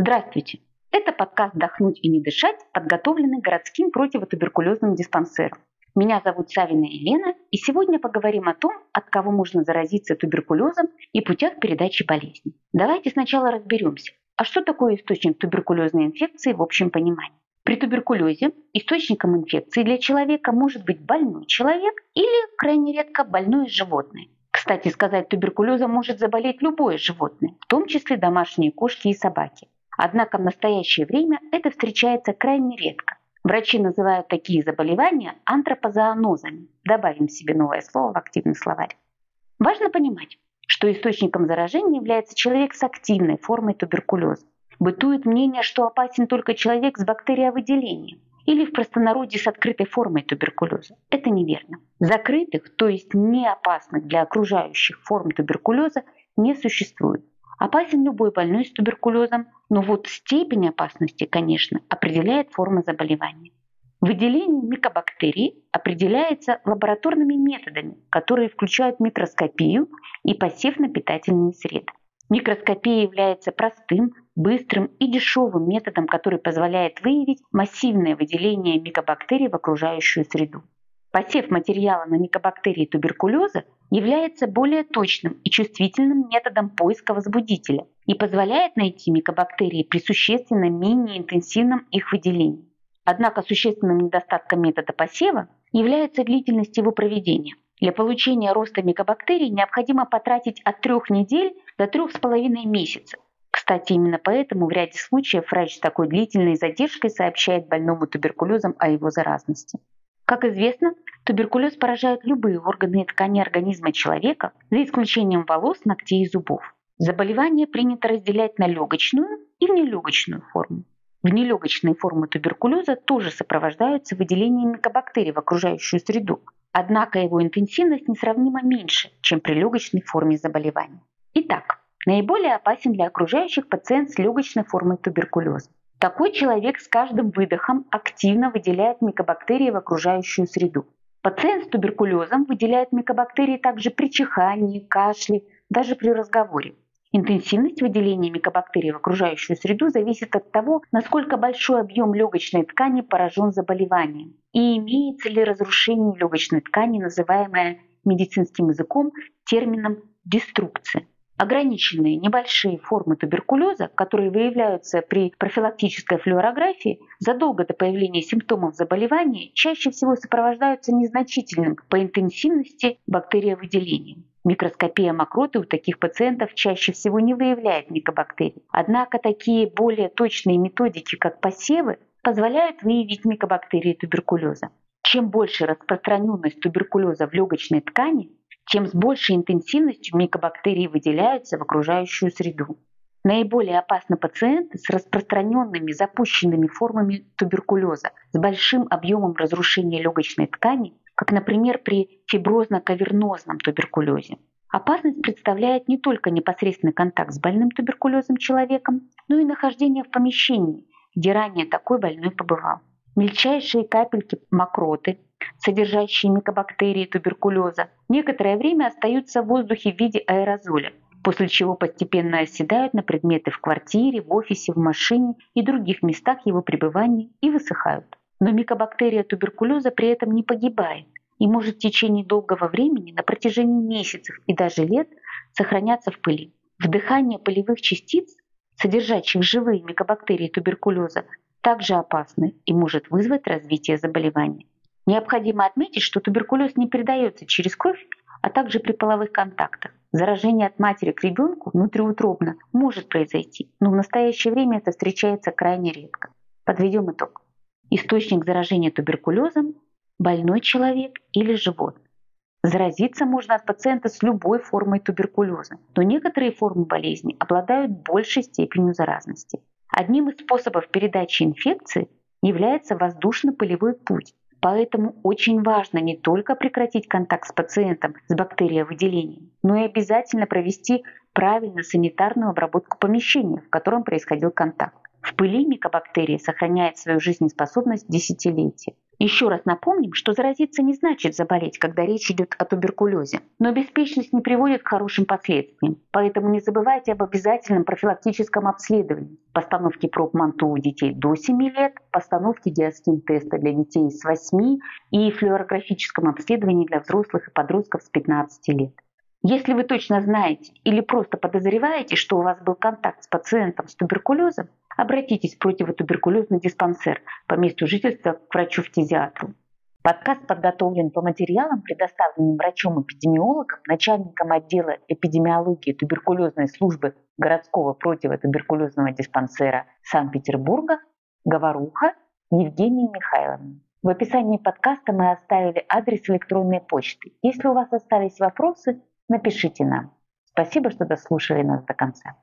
Здравствуйте! Это подкаст «Дохнуть и не дышать», подготовленный городским противотуберкулезным диспансером. Меня зовут Савина Елена, и сегодня поговорим о том, от кого можно заразиться туберкулезом и путях передачи болезни. Давайте сначала разберемся, а что такое источник туберкулезной инфекции в общем понимании. При туберкулезе источником инфекции для человека может быть больной человек или, крайне редко, больное животное. Кстати сказать, туберкулезом может заболеть любое животное, в том числе домашние кошки и собаки. Однако в настоящее время это встречается крайне редко. Врачи называют такие заболевания антропозоонозами. Добавим себе новое слово в активный словарь. Важно понимать, что источником заражения является человек с активной формой туберкулеза. Бытует мнение, что опасен только человек с бактериовыделением или в простонародье с открытой формой туберкулеза. Это неверно. Закрытых, то есть не опасных для окружающих форм туберкулеза не существует. Опасен любой больной с туберкулезом, но вот степень опасности, конечно, определяет форма заболевания. Выделение микобактерий определяется лабораторными методами, которые включают микроскопию и посев на питательные среды. Микроскопия является простым, быстрым и дешевым методом, который позволяет выявить массивное выделение микобактерий в окружающую среду. Посев материала на микобактерии туберкулеза является более точным и чувствительным методом поиска возбудителя и позволяет найти микобактерии при существенно менее интенсивном их выделении. Однако существенным недостатком метода посева является длительность его проведения. Для получения роста микобактерий необходимо потратить от трех недель до трех с половиной месяцев. Кстати, именно поэтому в ряде случаев врач с такой длительной задержкой сообщает больному туберкулезом о его заразности. Как известно, туберкулез поражает любые органы и ткани организма человека, за исключением волос, ногтей и зубов. Заболевание принято разделять на легочную и внелегочную форму. Внелегочные формы туберкулеза тоже сопровождаются выделением микобактерий в окружающую среду, однако его интенсивность несравнимо меньше, чем при легочной форме заболевания. Итак, наиболее опасен для окружающих пациент с легочной формой туберкулеза. Такой человек с каждым выдохом активно выделяет микобактерии в окружающую среду. Пациент с туберкулезом выделяет микобактерии также при чихании, кашле, даже при разговоре. Интенсивность выделения микобактерий в окружающую среду зависит от того, насколько большой объем легочной ткани поражен заболеванием и имеется ли разрушение легочной ткани, называемое медицинским языком термином деструкция. Ограниченные небольшие формы туберкулеза, которые выявляются при профилактической флюорографии, задолго до появления симптомов заболевания чаще всего сопровождаются незначительным по интенсивности бактериовыделением. Микроскопия мокроты у таких пациентов чаще всего не выявляет микобактерий. Однако такие более точные методики, как посевы, позволяют выявить микобактерии туберкулеза. Чем больше распространенность туберкулеза в легочной ткани, чем с большей интенсивностью микобактерии выделяются в окружающую среду. Наиболее опасны пациенты с распространенными запущенными формами туберкулеза, с большим объемом разрушения легочной ткани, как, например, при фиброзно-кавернозном туберкулезе. Опасность представляет не только непосредственный контакт с больным туберкулезом человеком, но и нахождение в помещении, где ранее такой больной побывал. Мельчайшие капельки мокроты, содержащие микобактерии туберкулеза, некоторое время остаются в воздухе в виде аэрозоля, после чего постепенно оседают на предметы в квартире, в офисе, в машине и других местах его пребывания и высыхают. Но микобактерия туберкулеза при этом не погибает и может в течение долгого времени, на протяжении месяцев и даже лет, сохраняться в пыли. Вдыхание полевых частиц, содержащих живые микобактерии туберкулеза, также опасно и может вызвать развитие заболевания. Необходимо отметить, что туберкулез не передается через кровь, а также при половых контактах. Заражение от матери к ребенку внутриутробно может произойти, но в настоящее время это встречается крайне редко. Подведем итог. Источник заражения туберкулезом – больной человек или животное. Заразиться можно от пациента с любой формой туберкулеза, но некоторые формы болезни обладают большей степенью заразности. Одним из способов передачи инфекции является воздушно-полевой путь, Поэтому очень важно не только прекратить контакт с пациентом с бактериовыделением, но и обязательно провести правильно санитарную обработку помещения, в котором происходил контакт. В пыли микобактерия сохраняет свою жизнеспособность десятилетия. Еще раз напомним, что заразиться не значит заболеть, когда речь идет о туберкулезе. Но беспечность не приводит к хорошим последствиям. Поэтому не забывайте об обязательном профилактическом обследовании. Постановке проб МАНТУ у детей до 7 лет, постановке диастин-теста для детей с 8 и флюорографическом обследовании для взрослых и подростков с 15 лет. Если вы точно знаете или просто подозреваете, что у вас был контакт с пациентом с туберкулезом, обратитесь в противотуберкулезный диспансер по месту жительства к врачу-фтизиатру. Подкаст подготовлен по материалам, предоставленным врачом-эпидемиологом, начальником отдела эпидемиологии туберкулезной службы городского противотуберкулезного диспансера Санкт-Петербурга Говоруха Евгенией Михайловной. В описании подкаста мы оставили адрес электронной почты. Если у вас остались вопросы, напишите нам. Спасибо, что дослушали нас до конца.